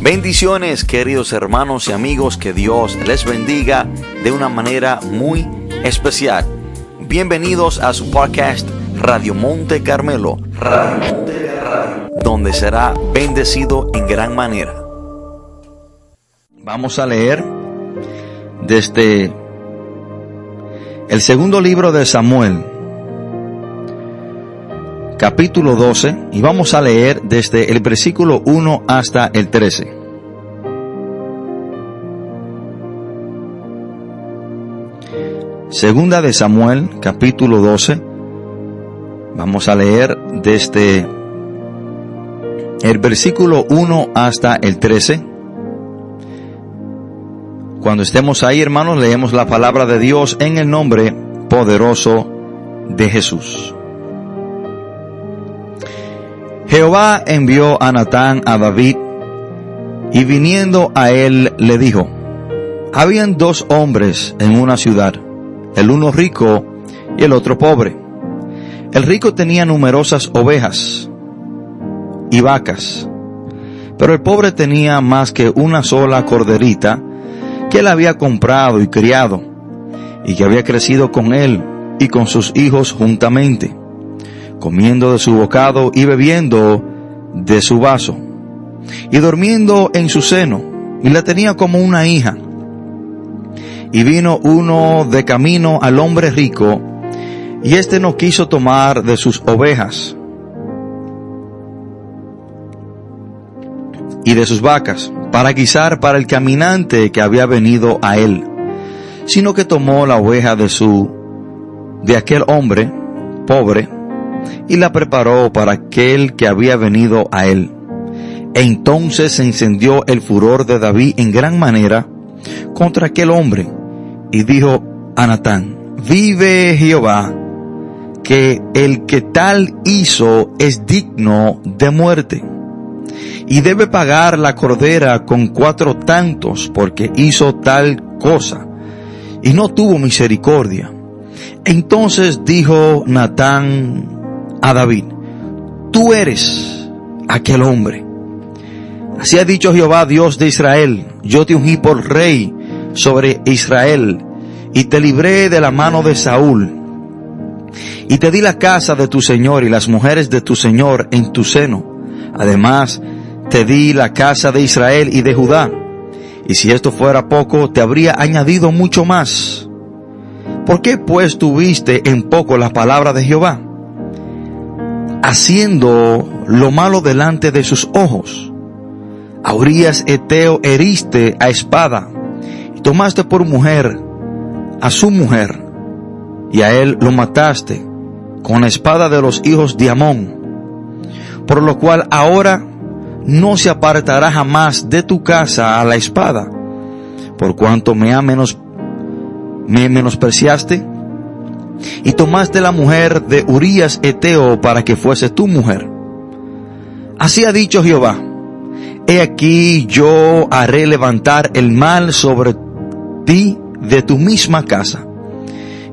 Bendiciones queridos hermanos y amigos, que Dios les bendiga de una manera muy especial. Bienvenidos a su podcast Radio Monte Carmelo, donde será bendecido en gran manera. Vamos a leer desde el segundo libro de Samuel, capítulo 12, y vamos a leer desde el versículo 1 hasta el 13. Segunda de Samuel, capítulo 12. Vamos a leer desde el versículo 1 hasta el 13. Cuando estemos ahí, hermanos, leemos la palabra de Dios en el nombre poderoso de Jesús. Jehová envió a Natán a David y viniendo a él le dijo, habían dos hombres en una ciudad, el uno rico y el otro pobre. El rico tenía numerosas ovejas y vacas, pero el pobre tenía más que una sola corderita que él había comprado y criado, y que había crecido con él y con sus hijos juntamente comiendo de su bocado y bebiendo de su vaso, y durmiendo en su seno, y la tenía como una hija. Y vino uno de camino al hombre rico, y éste no quiso tomar de sus ovejas y de sus vacas, para guisar para el caminante que había venido a él, sino que tomó la oveja de su, de aquel hombre, pobre, y la preparó para aquel que había venido a él. Entonces se encendió el furor de David en gran manera contra aquel hombre y dijo a Natán, vive Jehová, que el que tal hizo es digno de muerte y debe pagar la cordera con cuatro tantos porque hizo tal cosa y no tuvo misericordia. Entonces dijo Natán a David, tú eres aquel hombre. Así ha dicho Jehová, Dios de Israel, yo te ungí por rey sobre Israel y te libré de la mano de Saúl y te di la casa de tu Señor y las mujeres de tu Señor en tu seno. Además, te di la casa de Israel y de Judá. Y si esto fuera poco, te habría añadido mucho más. ¿Por qué pues tuviste en poco la palabra de Jehová? Haciendo lo malo delante de sus ojos. A Eteo heriste a espada y tomaste por mujer a su mujer y a él lo mataste con la espada de los hijos de Amón. Por lo cual ahora no se apartará jamás de tu casa a la espada, por cuanto me ha menos, me menospreciaste y tomaste la mujer de Urías Eteo para que fuese tu mujer. Así ha dicho Jehová, he aquí yo haré levantar el mal sobre ti de tu misma casa,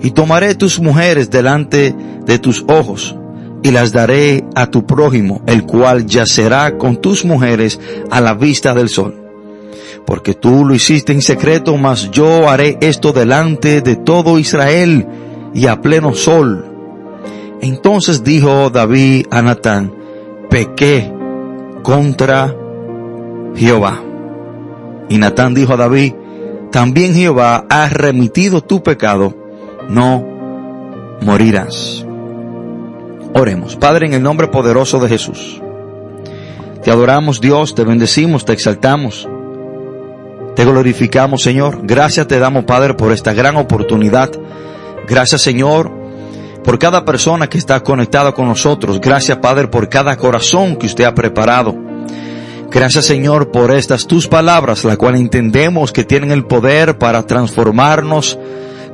y tomaré tus mujeres delante de tus ojos, y las daré a tu prójimo, el cual yacerá con tus mujeres a la vista del sol. Porque tú lo hiciste en secreto, mas yo haré esto delante de todo Israel, y a pleno sol. Entonces dijo David a Natán, pequé contra Jehová. Y Natán dijo a David, también Jehová ha remitido tu pecado, no morirás. Oremos, Padre, en el nombre poderoso de Jesús. Te adoramos Dios, te bendecimos, te exaltamos. Te glorificamos Señor. Gracias te damos Padre por esta gran oportunidad Gracias Señor por cada persona que está conectada con nosotros. Gracias Padre por cada corazón que usted ha preparado. Gracias Señor por estas tus palabras, la cual entendemos que tienen el poder para transformarnos,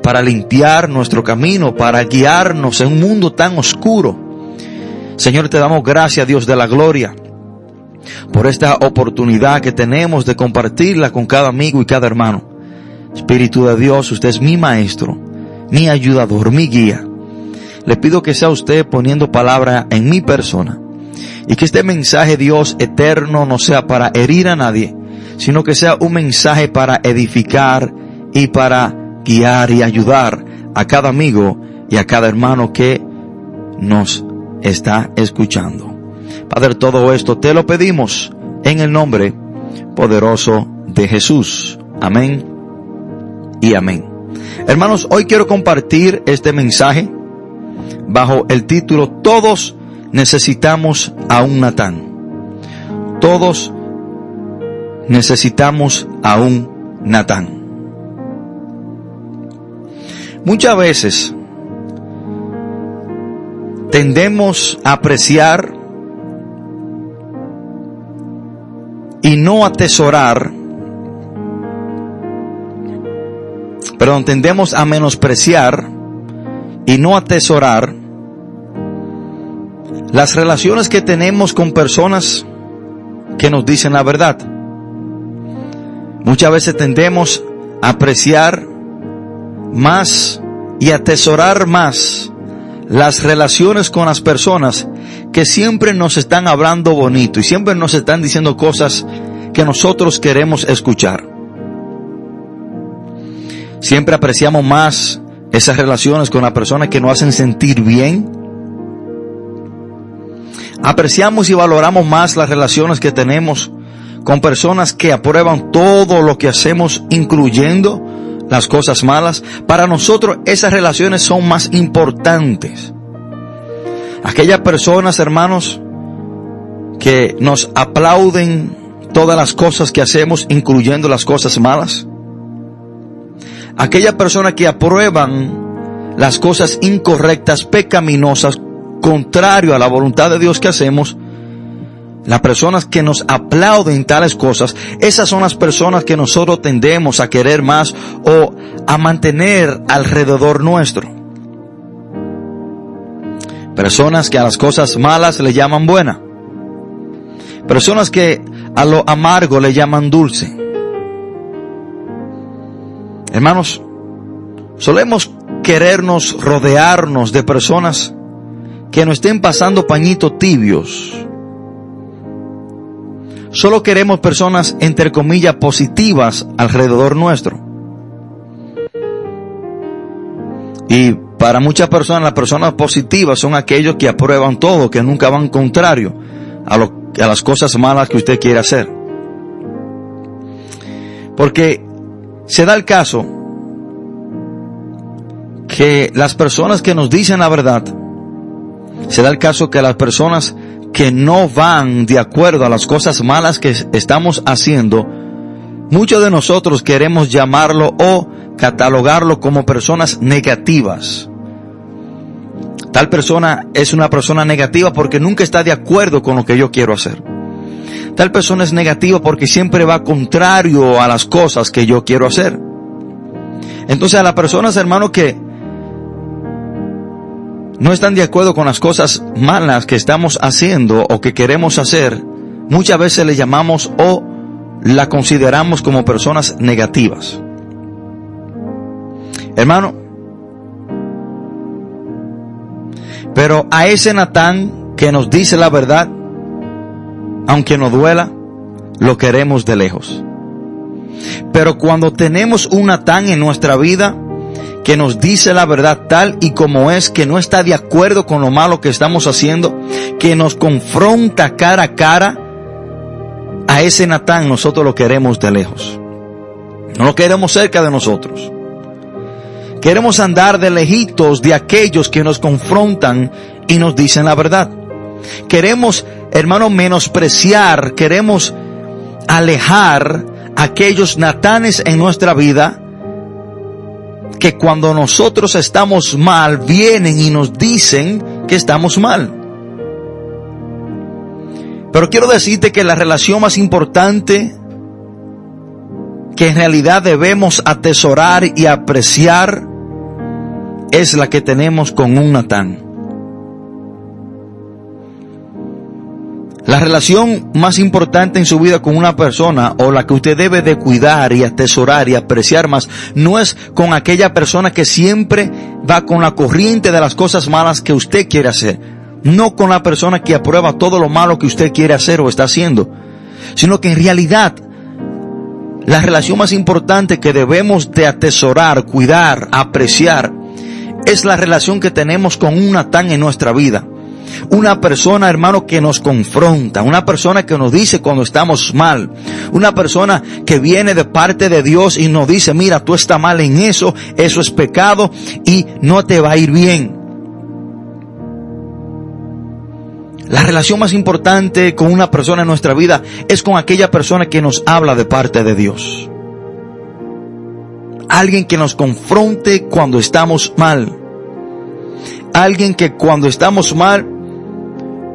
para limpiar nuestro camino, para guiarnos en un mundo tan oscuro. Señor, te damos gracias Dios de la gloria por esta oportunidad que tenemos de compartirla con cada amigo y cada hermano. Espíritu de Dios, usted es mi maestro mi ayudador, mi guía. Le pido que sea usted poniendo palabra en mi persona y que este mensaje Dios eterno no sea para herir a nadie, sino que sea un mensaje para edificar y para guiar y ayudar a cada amigo y a cada hermano que nos está escuchando. Padre, todo esto te lo pedimos en el nombre poderoso de Jesús. Amén y amén. Hermanos, hoy quiero compartir este mensaje bajo el título Todos necesitamos a un Natán. Todos necesitamos a un Natán. Muchas veces tendemos a apreciar y no atesorar, perdón, tendemos a menospreciar y no atesorar las relaciones que tenemos con personas que nos dicen la verdad. Muchas veces tendemos a apreciar más y atesorar más las relaciones con las personas que siempre nos están hablando bonito y siempre nos están diciendo cosas que nosotros queremos escuchar. Siempre apreciamos más esas relaciones con las personas que nos hacen sentir bien. Apreciamos y valoramos más las relaciones que tenemos con personas que aprueban todo lo que hacemos, incluyendo las cosas malas. Para nosotros esas relaciones son más importantes. Aquellas personas, hermanos, que nos aplauden todas las cosas que hacemos, incluyendo las cosas malas. Aquellas personas que aprueban las cosas incorrectas, pecaminosas, contrario a la voluntad de Dios que hacemos, las personas que nos aplauden tales cosas, esas son las personas que nosotros tendemos a querer más o a mantener alrededor nuestro. Personas que a las cosas malas le llaman buena. Personas que a lo amargo le llaman dulce. Hermanos, solemos querernos rodearnos de personas que nos estén pasando pañitos tibios. Solo queremos personas, entre comillas, positivas alrededor nuestro. Y para muchas personas, las personas positivas son aquellos que aprueban todo, que nunca van contrario a, a las cosas malas que usted quiere hacer. Porque se da el caso que las personas que nos dicen la verdad, se da el caso que las personas que no van de acuerdo a las cosas malas que estamos haciendo, muchos de nosotros queremos llamarlo o catalogarlo como personas negativas. Tal persona es una persona negativa porque nunca está de acuerdo con lo que yo quiero hacer. Tal persona es negativa porque siempre va contrario a las cosas que yo quiero hacer. Entonces a las personas, hermanos, que no están de acuerdo con las cosas malas que estamos haciendo o que queremos hacer, muchas veces le llamamos o la consideramos como personas negativas. Hermano, pero a ese Natán que nos dice la verdad, aunque nos duela, lo queremos de lejos. Pero cuando tenemos un Natán en nuestra vida, que nos dice la verdad tal y como es, que no está de acuerdo con lo malo que estamos haciendo, que nos confronta cara a cara, a ese Natán nosotros lo queremos de lejos. No lo queremos cerca de nosotros. Queremos andar de lejitos de aquellos que nos confrontan y nos dicen la verdad. Queremos, hermano, menospreciar, queremos alejar aquellos natanes en nuestra vida que cuando nosotros estamos mal vienen y nos dicen que estamos mal. Pero quiero decirte que la relación más importante que en realidad debemos atesorar y apreciar es la que tenemos con un Natán. La relación más importante en su vida con una persona o la que usted debe de cuidar y atesorar y apreciar más no es con aquella persona que siempre va con la corriente de las cosas malas que usted quiere hacer. No con la persona que aprueba todo lo malo que usted quiere hacer o está haciendo. Sino que en realidad la relación más importante que debemos de atesorar, cuidar, apreciar, es la relación que tenemos con un Natán en nuestra vida. Una persona, hermano, que nos confronta, una persona que nos dice cuando estamos mal, una persona que viene de parte de Dios y nos dice, mira, tú estás mal en eso, eso es pecado y no te va a ir bien. La relación más importante con una persona en nuestra vida es con aquella persona que nos habla de parte de Dios. Alguien que nos confronte cuando estamos mal. Alguien que cuando estamos mal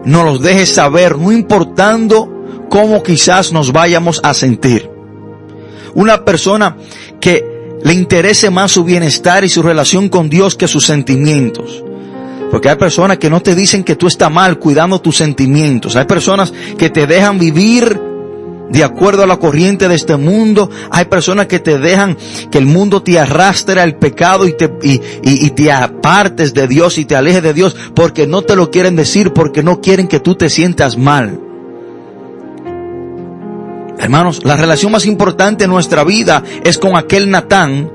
nos los deje saber, no importando cómo quizás nos vayamos a sentir. Una persona que le interese más su bienestar y su relación con Dios que sus sentimientos. Porque hay personas que no te dicen que tú estás mal cuidando tus sentimientos. Hay personas que te dejan vivir de acuerdo a la corriente de este mundo. Hay personas que te dejan que el mundo te arrastre al pecado y te, y, y, te apartes de Dios y te alejes de Dios porque no te lo quieren decir, porque no quieren que tú te sientas mal. Hermanos, la relación más importante en nuestra vida es con aquel Natán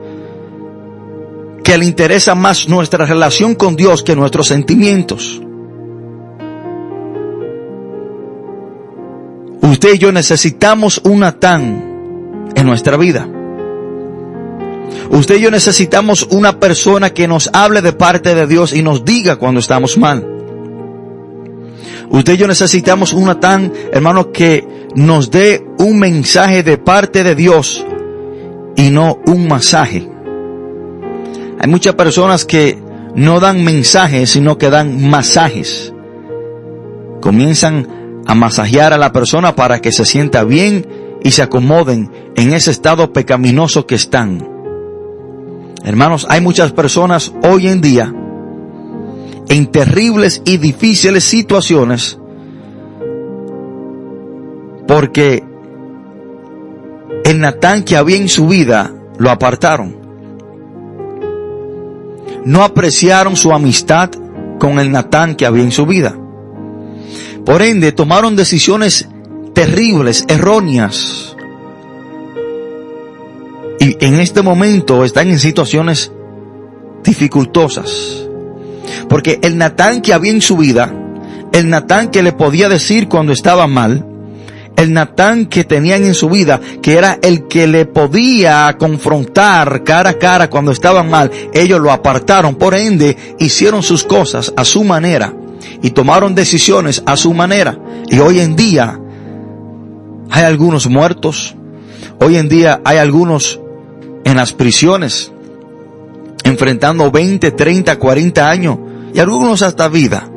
que le interesa más nuestra relación con Dios que nuestros sentimientos. Usted y yo necesitamos un Natán en nuestra vida. Usted y yo necesitamos una persona que nos hable de parte de Dios y nos diga cuando estamos mal. Usted y yo necesitamos un Natán, hermano, que nos dé un mensaje de parte de Dios y no un masaje. Hay muchas personas que no dan mensajes, sino que dan masajes. Comienzan a masajear a la persona para que se sienta bien y se acomoden en ese estado pecaminoso que están. Hermanos, hay muchas personas hoy en día en terribles y difíciles situaciones porque el Natán que había en su vida lo apartaron no apreciaron su amistad con el Natán que había en su vida. Por ende, tomaron decisiones terribles, erróneas. Y en este momento están en situaciones dificultosas. Porque el Natán que había en su vida, el Natán que le podía decir cuando estaba mal, el Natán que tenían en su vida, que era el que le podía confrontar cara a cara cuando estaban mal, ellos lo apartaron, por ende hicieron sus cosas a su manera y tomaron decisiones a su manera. Y hoy en día hay algunos muertos, hoy en día hay algunos en las prisiones, enfrentando 20, 30, 40 años y algunos hasta vida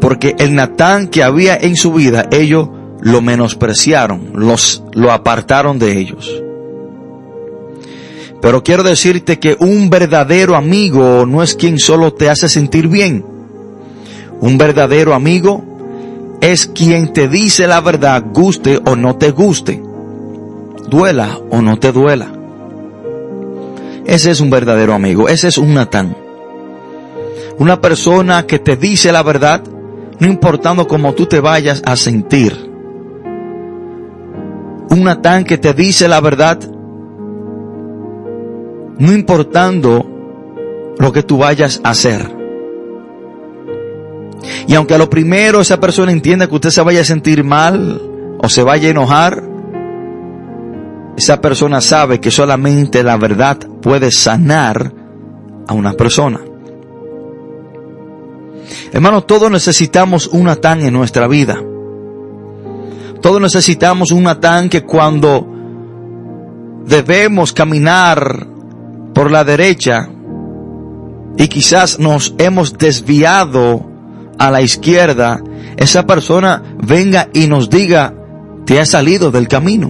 porque el Natán que había en su vida, ellos lo menospreciaron, los, lo apartaron de ellos. Pero quiero decirte que un verdadero amigo no es quien solo te hace sentir bien. Un verdadero amigo es quien te dice la verdad, guste o no te guste, duela o no te duela. Ese es un verdadero amigo, ese es un Natán. Una persona que te dice la verdad, no importando cómo tú te vayas a sentir. Un Natán que te dice la verdad, no importando lo que tú vayas a hacer. Y aunque a lo primero esa persona entienda que usted se vaya a sentir mal o se vaya a enojar, esa persona sabe que solamente la verdad puede sanar a una persona. Hermano, todos necesitamos un Natán en nuestra vida. Todos necesitamos un Natán que cuando debemos caminar por la derecha y quizás nos hemos desviado a la izquierda, esa persona venga y nos diga, te has salido del camino.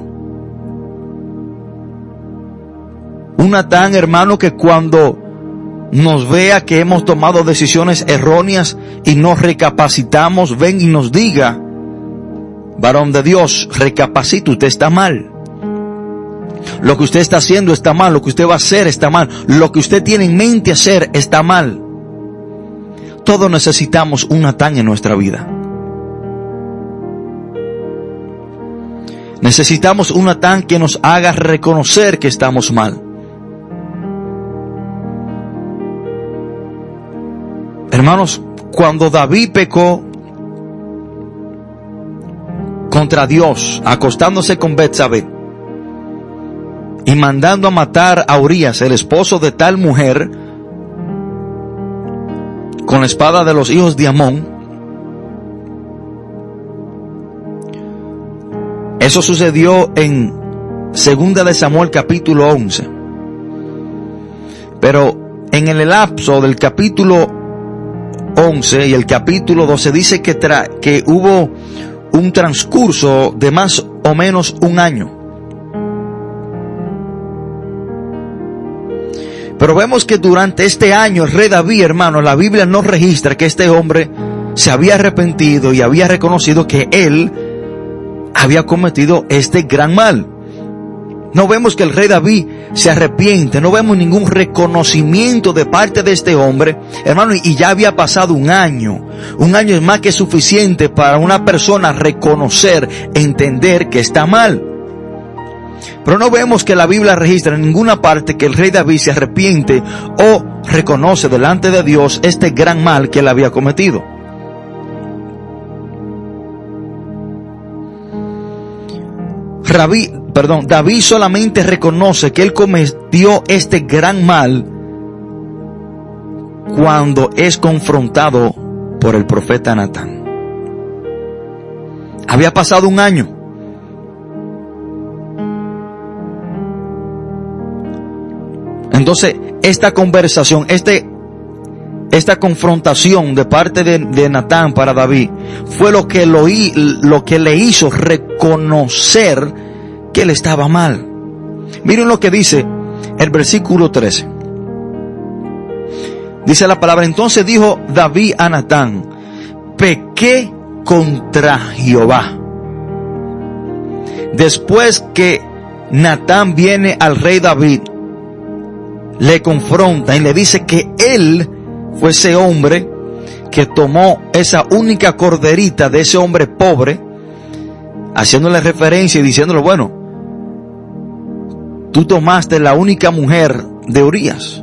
Un Natán, hermano, que cuando nos vea que hemos tomado decisiones erróneas y nos recapacitamos, ven y nos diga, varón de Dios, recapacita, usted está mal. Lo que usted está haciendo está mal, lo que usted va a hacer está mal, lo que usted tiene en mente hacer está mal. Todos necesitamos un Natán en nuestra vida. Necesitamos un Natán que nos haga reconocer que estamos mal. Hermanos, cuando David pecó contra Dios, acostándose con Betsabé y mandando a matar a Urias, el esposo de tal mujer, con la espada de los hijos de Amón, Eso sucedió en Segunda de Samuel capítulo 11. Pero en el lapso del capítulo 11 y el capítulo 12 dice que, que hubo un transcurso de más o menos un año. Pero vemos que durante este año el rey David, hermano, la Biblia no registra que este hombre se había arrepentido y había reconocido que él había cometido este gran mal. No vemos que el rey David se arrepiente, no vemos ningún reconocimiento de parte de este hombre, hermano, y ya había pasado un año. Un año es más que suficiente para una persona reconocer, entender que está mal. Pero no vemos que la Biblia registra en ninguna parte que el rey David se arrepiente o reconoce delante de Dios este gran mal que él había cometido. perdón, David solamente reconoce que él cometió este gran mal cuando es confrontado por el profeta Natán. Había pasado un año. Entonces, esta conversación, este, esta confrontación de parte de, de Natán para David fue lo que, lo, lo que le hizo reconocer que él estaba mal. Miren lo que dice el versículo 13. Dice la palabra, entonces dijo David a Natán, pequé contra Jehová. Después que Natán viene al rey David, le confronta y le dice que él fue ese hombre que tomó esa única corderita de ese hombre pobre, haciéndole referencia y diciéndole, bueno, tú tomaste la única mujer de Urias.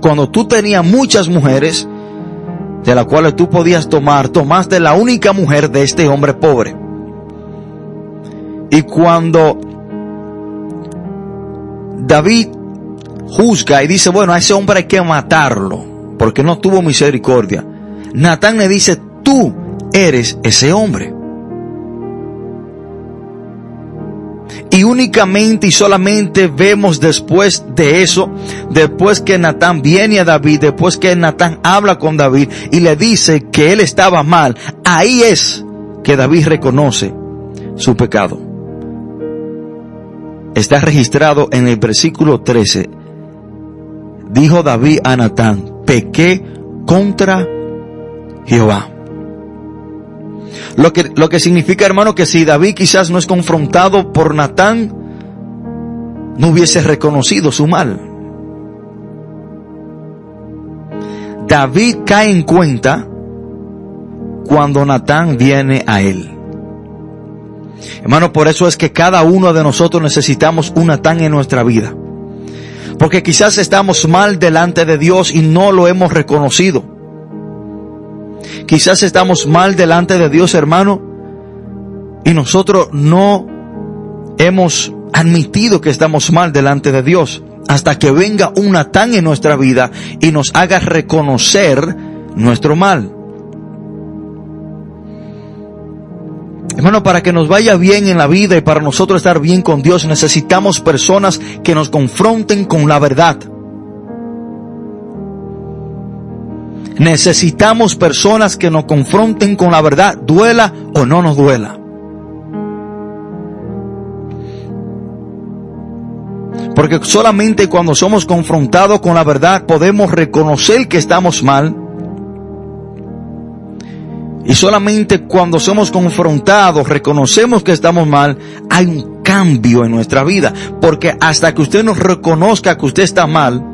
Cuando tú tenías muchas mujeres, de las cuales tú podías tomar, tomaste la única mujer de este hombre pobre. Y cuando David juzga y dice, bueno, a ese hombre hay que matarlo, porque no tuvo misericordia. Natán le dice, tú eres ese hombre. Y únicamente y solamente vemos después de eso, después que Natán viene a David, después que Natán habla con David y le dice que él estaba mal, ahí es que David reconoce su pecado. Está registrado en el versículo 13. Dijo David a Natán, pequé contra Jehová. Lo que, lo que significa, hermano, que si David quizás no es confrontado por Natán, no hubiese reconocido su mal. David cae en cuenta cuando Natán viene a él. Hermano, por eso es que cada uno de nosotros necesitamos un Natán en nuestra vida. Porque quizás estamos mal delante de Dios y no lo hemos reconocido. Quizás estamos mal delante de Dios, hermano, y nosotros no hemos admitido que estamos mal delante de Dios hasta que venga un Natán en nuestra vida y nos haga reconocer nuestro mal. Hermano, para que nos vaya bien en la vida y para nosotros estar bien con Dios, necesitamos personas que nos confronten con la verdad. Necesitamos personas que nos confronten con la verdad, duela o no nos duela. Porque solamente cuando somos confrontados con la verdad podemos reconocer que estamos mal. Y solamente cuando somos confrontados, reconocemos que estamos mal, hay un cambio en nuestra vida. Porque hasta que usted nos reconozca que usted está mal,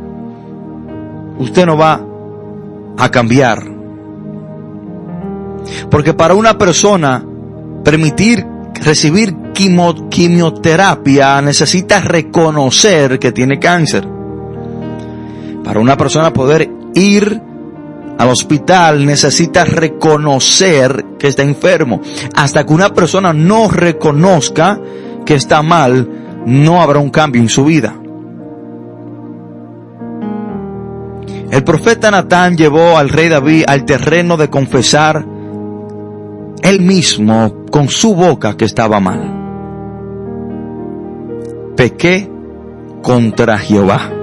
usted no va a cambiar. Porque para una persona permitir recibir quimioterapia necesita reconocer que tiene cáncer. Para una persona poder ir al hospital necesita reconocer que está enfermo. Hasta que una persona no reconozca que está mal, no habrá un cambio en su vida. El profeta Natán llevó al rey David al terreno de confesar él mismo con su boca que estaba mal. Pequé contra Jehová.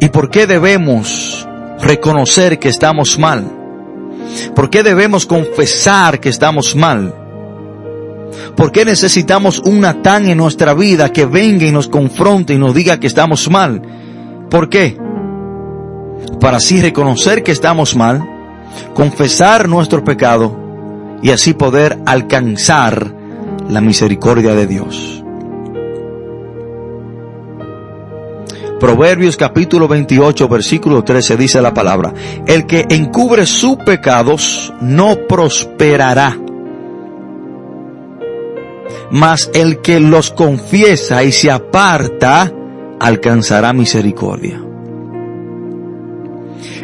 ¿Y por qué debemos reconocer que estamos mal? ¿Por qué debemos confesar que estamos mal? ¿Por qué necesitamos un Natán en nuestra vida que venga y nos confronte y nos diga que estamos mal? ¿Por qué? Para así reconocer que estamos mal, confesar nuestro pecado y así poder alcanzar la misericordia de Dios. Proverbios capítulo 28 versículo 13 dice la palabra, el que encubre sus pecados no prosperará, mas el que los confiesa y se aparta alcanzará misericordia.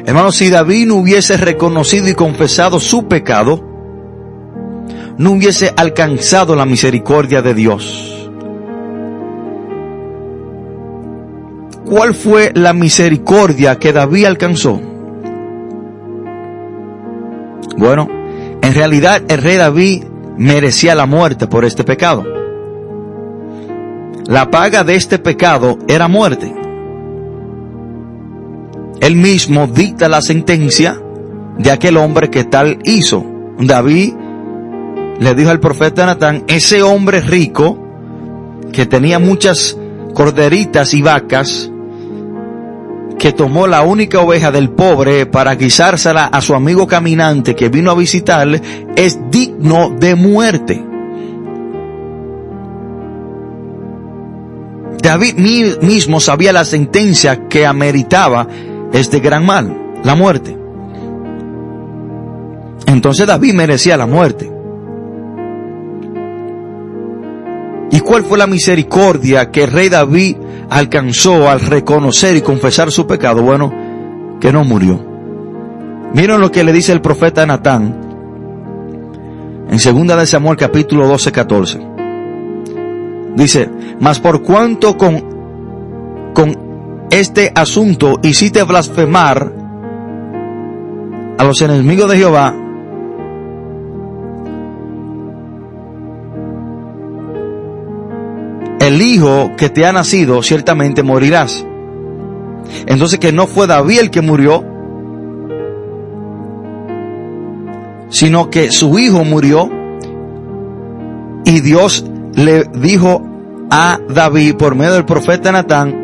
Hermano, si David no hubiese reconocido y confesado su pecado, no hubiese alcanzado la misericordia de Dios. ¿Cuál fue la misericordia que David alcanzó? Bueno, en realidad el rey David merecía la muerte por este pecado. La paga de este pecado era muerte. Él mismo dicta la sentencia de aquel hombre que tal hizo. David le dijo al profeta Natán, ese hombre rico que tenía muchas corderitas y vacas, que tomó la única oveja del pobre para guisársela a su amigo caminante que vino a visitarle, es digno de muerte. David mismo sabía la sentencia que ameritaba este gran mal, la muerte. Entonces David merecía la muerte. ¿Y cuál fue la misericordia que el rey David alcanzó al reconocer y confesar su pecado? Bueno, que no murió. Miren lo que le dice el profeta Natán en segunda de Samuel capítulo 12, 14. Dice, mas por cuanto con, con este asunto hiciste blasfemar a los enemigos de Jehová, que te ha nacido ciertamente morirás. Entonces que no fue David el que murió, sino que su hijo murió y Dios le dijo a David por medio del profeta Natán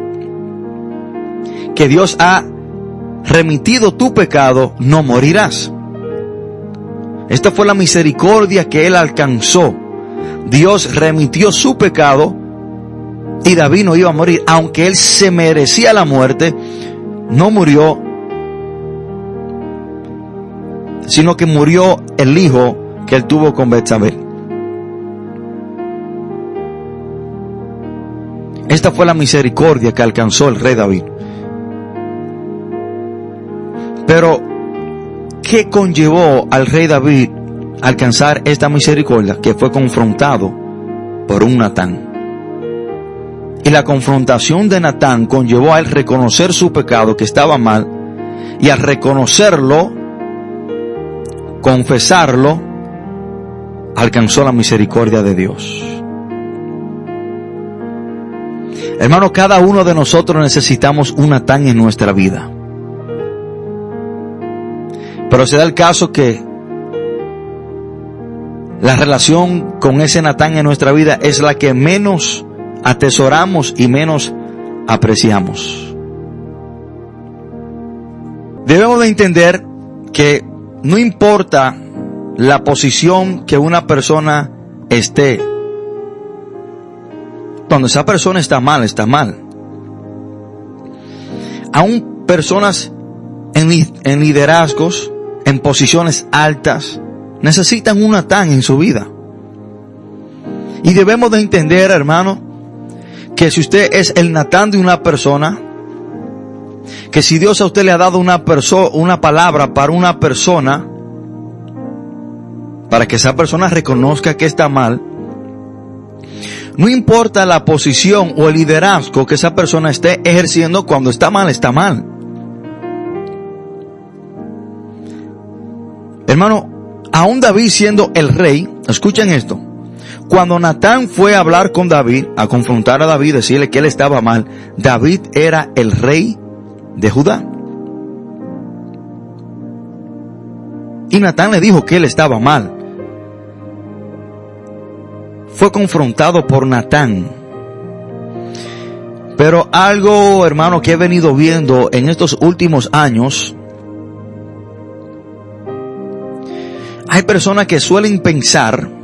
que Dios ha remitido tu pecado, no morirás. Esta fue la misericordia que él alcanzó. Dios remitió su pecado y David no iba a morir, aunque él se merecía la muerte, no murió, sino que murió el hijo que él tuvo con Betsabé. Esta fue la misericordia que alcanzó el rey David. Pero, ¿qué conllevó al rey David alcanzar esta misericordia? Que fue confrontado por un Natán. Y la confrontación de Natán conllevó a él reconocer su pecado, que estaba mal, y al reconocerlo, confesarlo, alcanzó la misericordia de Dios. Hermano, cada uno de nosotros necesitamos un Natán en nuestra vida. Pero se da el caso que la relación con ese Natán en nuestra vida es la que menos atesoramos y menos apreciamos. Debemos de entender que no importa la posición que una persona esté, cuando esa persona está mal, está mal. Aún personas en, liderazgos, en posiciones altas, Necesitan un Natán en su vida. Y debemos de entender, hermano, que si usted es el Natán de una persona, que si Dios a usted le ha dado una una palabra para una persona, para que esa persona reconozca que está mal, no importa la posición o el liderazgo que esa persona esté ejerciendo, cuando está mal, está mal. Hermano, aún David siendo el rey, escuchen esto, cuando Natán fue a hablar con David, a confrontar a David, decirle que él estaba mal, David era el rey de Judá. Y Natán le dijo que él estaba mal fue confrontado por Natán. Pero algo, hermano, que he venido viendo en estos últimos años, hay personas que suelen pensar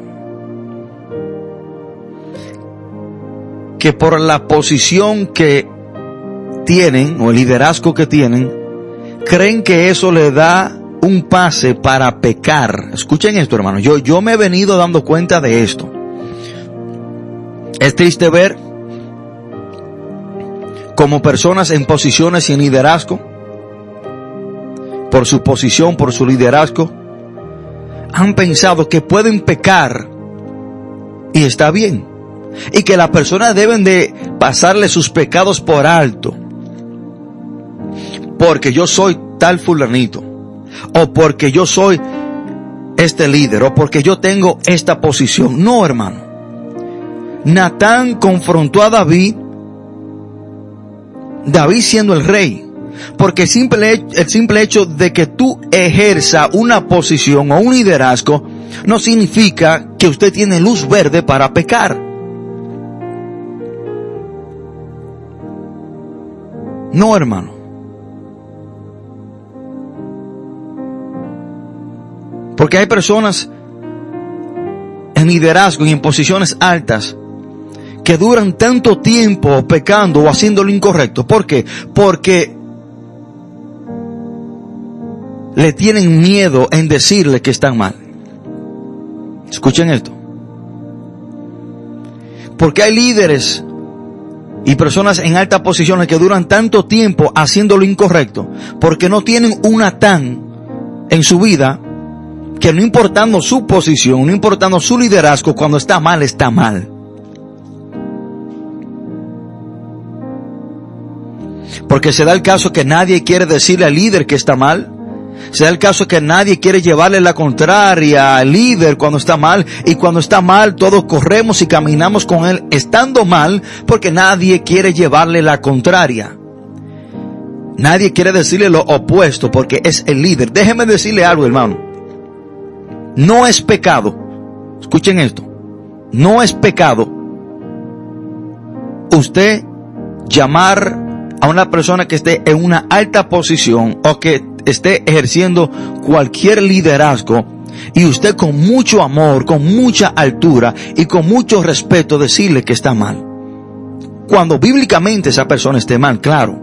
que por la posición que tienen o el liderazgo que tienen, creen que eso le da un pase para pecar. Escuchen esto, hermano. Yo, yo me he venido dando cuenta de esto. Es triste ver como personas en posiciones y en liderazgo, por su posición, por su liderazgo, han pensado que pueden pecar y está bien. Y que las personas deben de pasarle sus pecados por alto. Porque yo soy tal fulanito. O porque yo soy este líder. O porque yo tengo esta posición. No, hermano. Natán confrontó a David, David siendo el rey, porque el simple, el simple hecho de que tú ejerza una posición o un liderazgo no significa que usted tiene luz verde para pecar. No, hermano. Porque hay personas en liderazgo y en posiciones altas que duran tanto tiempo pecando o haciendo lo incorrecto. ¿Por qué? Porque le tienen miedo en decirle que están mal. Escuchen esto. Porque hay líderes y personas en altas posiciones que duran tanto tiempo haciendo lo incorrecto porque no tienen una tan en su vida que no importando su posición, no importando su liderazgo, cuando está mal, está mal. Porque se da el caso que nadie quiere decirle al líder que está mal. Se da el caso que nadie quiere llevarle la contraria al líder cuando está mal. Y cuando está mal, todos corremos y caminamos con él estando mal porque nadie quiere llevarle la contraria. Nadie quiere decirle lo opuesto porque es el líder. Déjeme decirle algo, hermano. No es pecado. Escuchen esto. No es pecado usted llamar a una persona que esté en una alta posición o que esté ejerciendo cualquier liderazgo y usted con mucho amor, con mucha altura y con mucho respeto decirle que está mal. Cuando bíblicamente esa persona esté mal, claro.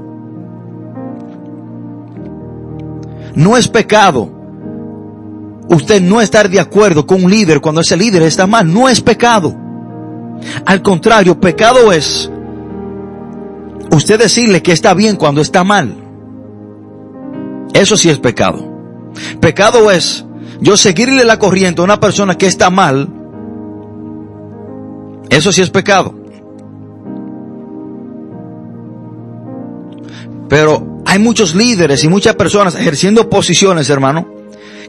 No es pecado usted no estar de acuerdo con un líder cuando ese líder está mal. No es pecado. Al contrario, pecado es usted decirle que está bien cuando está mal. Eso sí es pecado. Pecado es yo seguirle la corriente a una persona que está mal. Eso sí es pecado. Pero hay muchos líderes y muchas personas ejerciendo posiciones, hermano,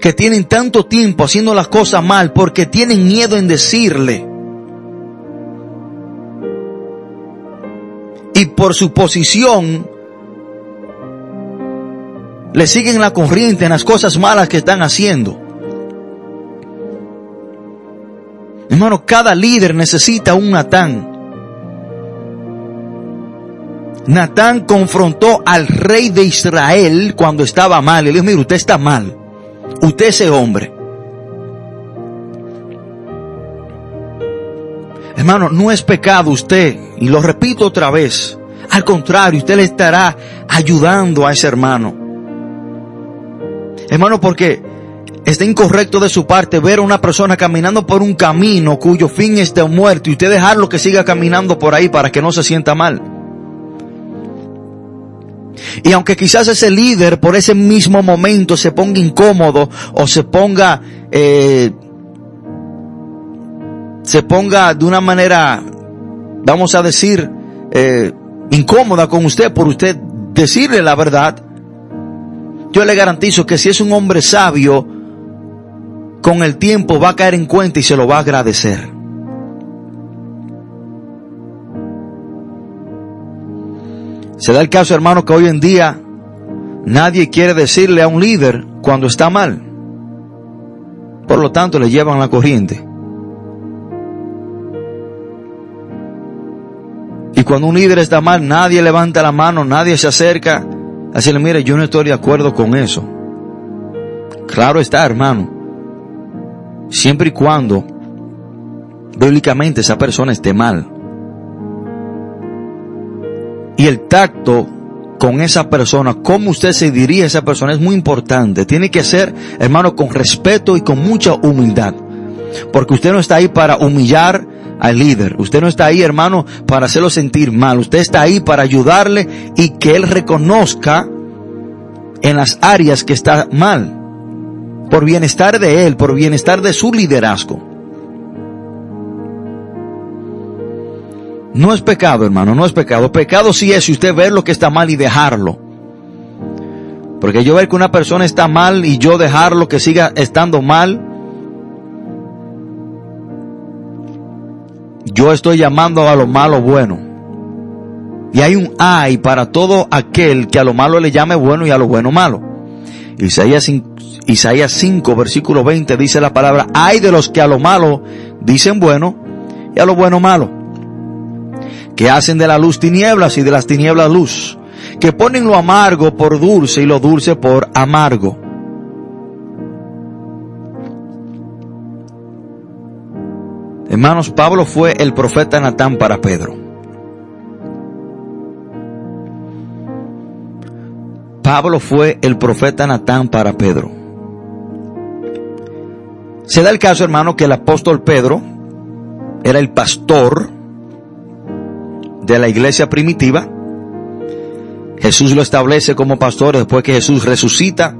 que tienen tanto tiempo haciendo las cosas mal porque tienen miedo en decirle. y por su posición le siguen la corriente en las cosas malas que están haciendo. Hermano, cada líder necesita un Natán. Natán confrontó al rey de Israel cuando estaba mal. Y le dijo, mire, usted está mal. Usted es ese hombre. Hermano, no es pecado usted, y lo repito otra vez. Al contrario, usted le estará ayudando a ese hermano. Hermano, porque está incorrecto de su parte ver a una persona caminando por un camino cuyo fin es de muerte y usted dejarlo que siga caminando por ahí para que no se sienta mal. Y aunque quizás ese líder por ese mismo momento se ponga incómodo o se ponga, eh, se ponga de una manera, vamos a decir, eh, incómoda con usted por usted decirle la verdad, yo le garantizo que si es un hombre sabio, con el tiempo va a caer en cuenta y se lo va a agradecer. Se da el caso, hermano, que hoy en día nadie quiere decirle a un líder cuando está mal. Por lo tanto, le llevan la corriente. Y cuando un líder está mal, nadie levanta la mano, nadie se acerca a decirle, mire, yo no estoy de acuerdo con eso. Claro está, hermano. Siempre y cuando bíblicamente esa persona esté mal. Y el tacto con esa persona, cómo usted se dirige a esa persona es muy importante. Tiene que ser, hermano, con respeto y con mucha humildad. Porque usted no está ahí para humillar al líder. Usted no está ahí, hermano, para hacerlo sentir mal. Usted está ahí para ayudarle y que él reconozca en las áreas que está mal. Por bienestar de él, por bienestar de su liderazgo. No es pecado, hermano, no es pecado. Pecado sí es si usted ve lo que está mal y dejarlo. Porque yo ver que una persona está mal y yo dejarlo que siga estando mal, yo estoy llamando a lo malo bueno. Y hay un ay para todo aquel que a lo malo le llame bueno y a lo bueno malo. Isaías 5, Isaías 5 versículo 20 dice la palabra, ay de los que a lo malo dicen bueno y a lo bueno malo que hacen de la luz tinieblas y de las tinieblas luz, que ponen lo amargo por dulce y lo dulce por amargo. Hermanos, Pablo fue el profeta Natán para Pedro. Pablo fue el profeta Natán para Pedro. Se da el caso, hermano, que el apóstol Pedro era el pastor de la iglesia primitiva. Jesús lo establece como pastor después que Jesús resucita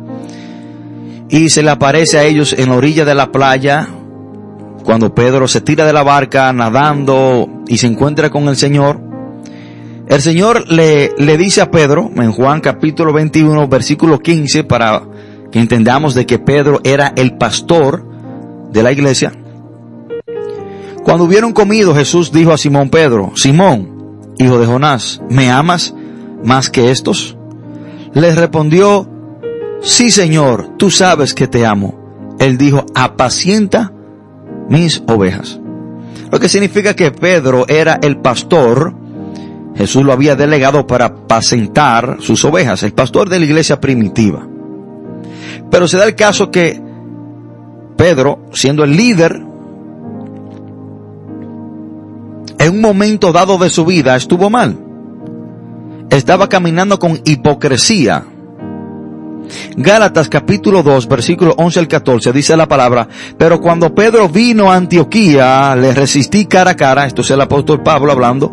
y se le aparece a ellos en la orilla de la playa cuando Pedro se tira de la barca nadando y se encuentra con el Señor. El Señor le, le dice a Pedro en Juan capítulo 21 versículo 15 para que entendamos de que Pedro era el pastor de la iglesia. Cuando hubieron comido, Jesús dijo a Simón Pedro, Simón, hijo de Jonás, ¿me amas más que estos? Le respondió, sí Señor, tú sabes que te amo. Él dijo, apacienta mis ovejas. Lo que significa que Pedro era el pastor, Jesús lo había delegado para apacentar sus ovejas, el pastor de la iglesia primitiva. Pero se da el caso que Pedro, siendo el líder en un momento dado de su vida estuvo mal. Estaba caminando con hipocresía. Gálatas capítulo 2 versículo 11 al 14 dice la palabra, pero cuando Pedro vino a Antioquía, le resistí cara a cara, esto es el apóstol Pablo hablando,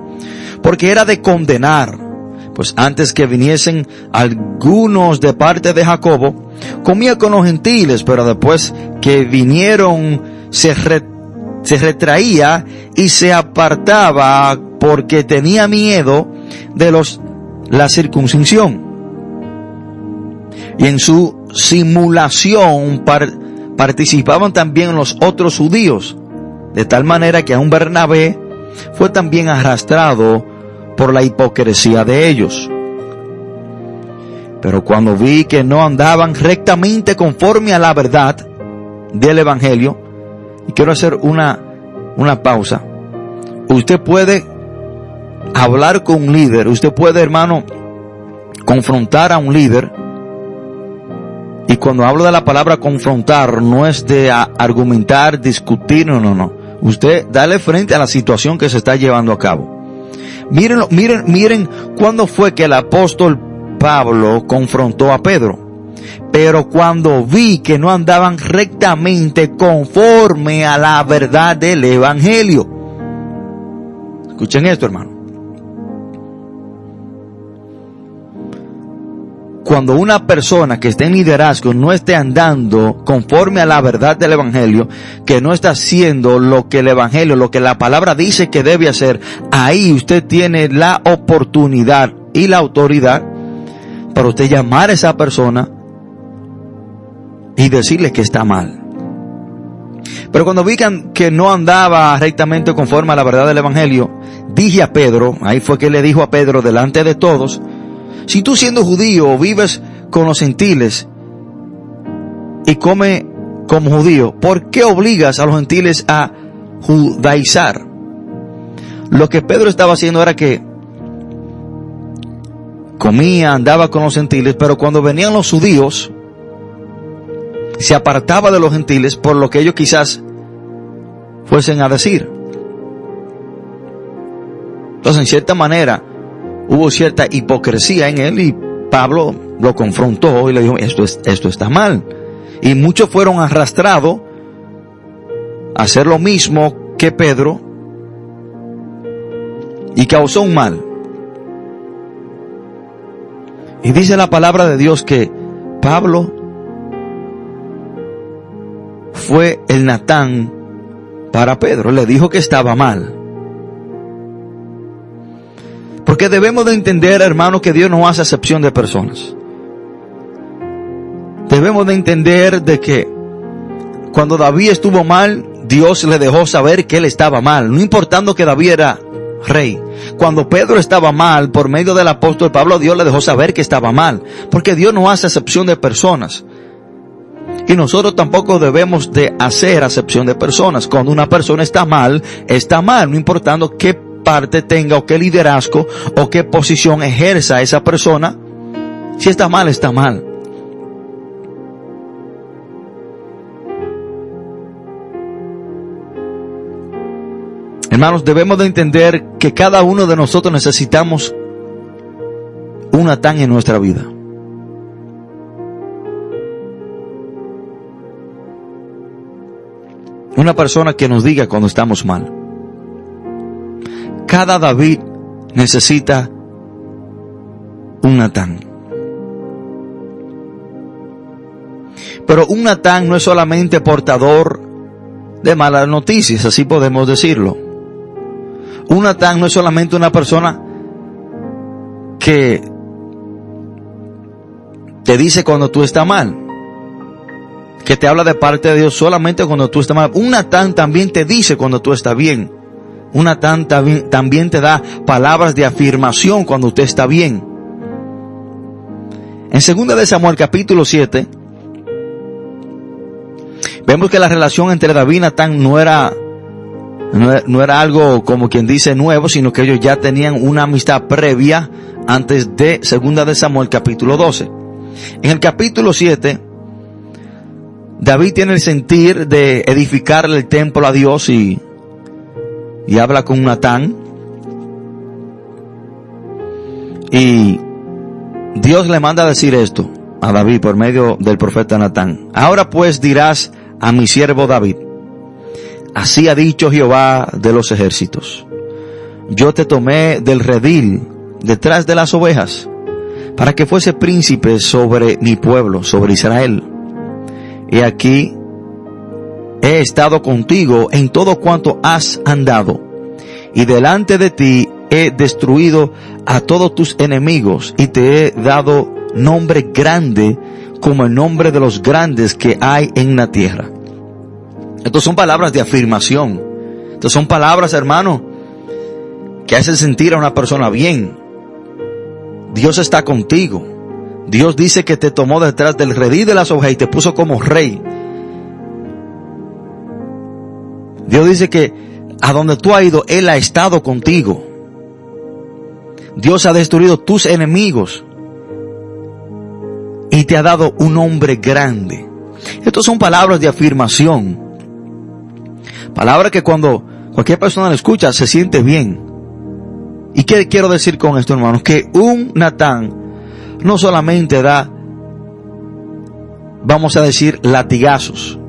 porque era de condenar. Pues antes que viniesen algunos de parte de Jacobo, comía con los gentiles, pero después que vinieron se se retraía y se apartaba porque tenía miedo de los la circuncisión. Y en su simulación participaban también los otros judíos, de tal manera que a un Bernabé fue también arrastrado por la hipocresía de ellos. Pero cuando vi que no andaban rectamente conforme a la verdad del Evangelio, y quiero hacer una, una pausa. Usted puede hablar con un líder, usted puede, hermano, confrontar a un líder. Y cuando hablo de la palabra confrontar, no es de argumentar, discutir, no, no, no. Usted dale frente a la situación que se está llevando a cabo. Miren, miren, miren cuándo fue que el apóstol Pablo confrontó a Pedro. Pero cuando vi que no andaban rectamente conforme a la verdad del Evangelio. Escuchen esto, hermano. Cuando una persona que esté en liderazgo no esté andando conforme a la verdad del Evangelio, que no está haciendo lo que el Evangelio, lo que la palabra dice que debe hacer, ahí usted tiene la oportunidad y la autoridad para usted llamar a esa persona y decirle que está mal. Pero cuando vi que no andaba rectamente conforme a la verdad del Evangelio, dije a Pedro, ahí fue que le dijo a Pedro delante de todos, si tú siendo judío vives con los gentiles y come como judío, ¿por qué obligas a los gentiles a judaizar? Lo que Pedro estaba haciendo era que comía, andaba con los gentiles, pero cuando venían los judíos, se apartaba de los gentiles por lo que ellos quizás fuesen a decir. Entonces, en cierta manera, hubo cierta hipocresía en él y Pablo lo confrontó y le dijo, esto, es, esto está mal. Y muchos fueron arrastrados a hacer lo mismo que Pedro y causó un mal. Y dice la palabra de Dios que Pablo fue el Natán para Pedro. Le dijo que estaba mal. Porque debemos de entender, hermano, que Dios no hace excepción de personas. Debemos de entender de que cuando David estuvo mal, Dios le dejó saber que él estaba mal, no importando que David era rey. Cuando Pedro estaba mal, por medio del apóstol Pablo, Dios le dejó saber que estaba mal, porque Dios no hace excepción de personas. Y nosotros tampoco debemos de hacer acepción de personas. Cuando una persona está mal, está mal, no importando qué parte tenga o qué liderazgo o qué posición ejerza esa persona, si está mal, está mal. Hermanos, debemos de entender que cada uno de nosotros necesitamos una tan en nuestra vida. Una persona que nos diga cuando estamos mal. Cada David necesita un Natán. Pero un Natán no es solamente portador de malas noticias, así podemos decirlo. Un Natán no es solamente una persona que te dice cuando tú estás mal, que te habla de parte de Dios solamente cuando tú estás mal. Un Natán también te dice cuando tú estás bien. Una tanta también te da palabras de afirmación cuando usted está bien. En segunda de Samuel capítulo 7, vemos que la relación entre David y Natán no era, no era algo como quien dice nuevo, sino que ellos ya tenían una amistad previa antes de segunda de Samuel capítulo 12. En el capítulo 7, David tiene el sentir de edificarle el templo a Dios y y habla con Natán. Y Dios le manda a decir esto a David por medio del profeta Natán. Ahora pues dirás a mi siervo David, así ha dicho Jehová de los ejércitos. Yo te tomé del redil detrás de las ovejas para que fuese príncipe sobre mi pueblo, sobre Israel. Y aquí he estado contigo en todo cuanto has andado, y delante de ti he destruido a todos tus enemigos, y te he dado nombre grande como el nombre de los grandes que hay en la tierra. Estas son palabras de afirmación. Estas son palabras, hermano, que hacen sentir a una persona bien. Dios está contigo. Dios dice que te tomó detrás del redí de las ovejas y te puso como rey. Dios dice que a donde tú has ido, Él ha estado contigo. Dios ha destruido tus enemigos y te ha dado un hombre grande. Estas son palabras de afirmación. Palabras que cuando cualquier persona la escucha se siente bien. ¿Y qué quiero decir con esto, hermanos? Que un Natán no solamente da vamos a decir, latigazos.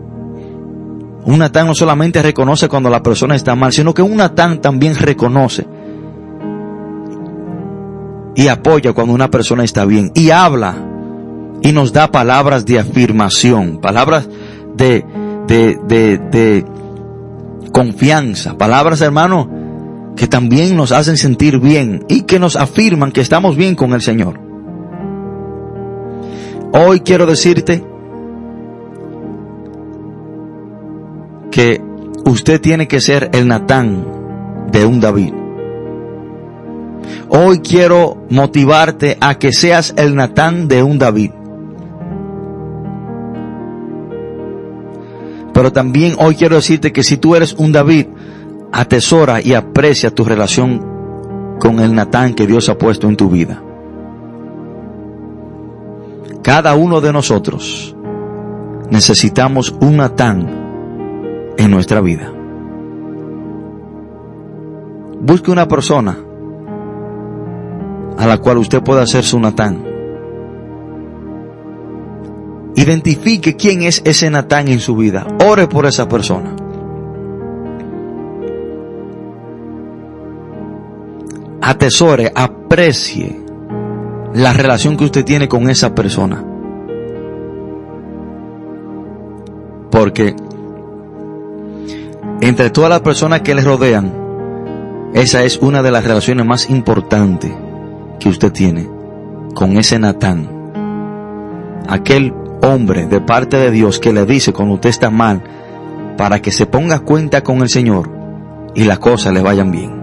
Un Natán no solamente reconoce cuando la persona está mal, sino que un Natán también reconoce y apoya cuando una persona está bien y habla y nos da palabras de afirmación, palabras de, de, de, de confianza, palabras hermano que también nos hacen sentir bien y que nos afirman que estamos bien con el Señor. Hoy quiero decirte que usted tiene que ser el Natán de un David. Hoy quiero motivarte a que seas el Natán de un David. Pero también hoy quiero decirte que si tú eres un David, atesora y aprecia tu relación con el Natán que Dios ha puesto en tu vida. Cada uno de nosotros necesitamos un Natán en nuestra vida. Busque una persona a la cual usted pueda hacer su Natán. Identifique quién es ese Natán en su vida. Ore por esa persona. Atesore, aprecie la relación que usted tiene con esa persona. Porque entre todas las personas que le rodean, esa es una de las relaciones más importantes que usted tiene con ese Natán. Aquel hombre de parte de Dios que le dice cuando usted está mal, para que se ponga cuenta con el Señor y las cosas le vayan bien.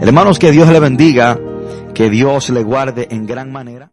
Hermanos, que Dios le bendiga, que Dios le guarde en gran manera.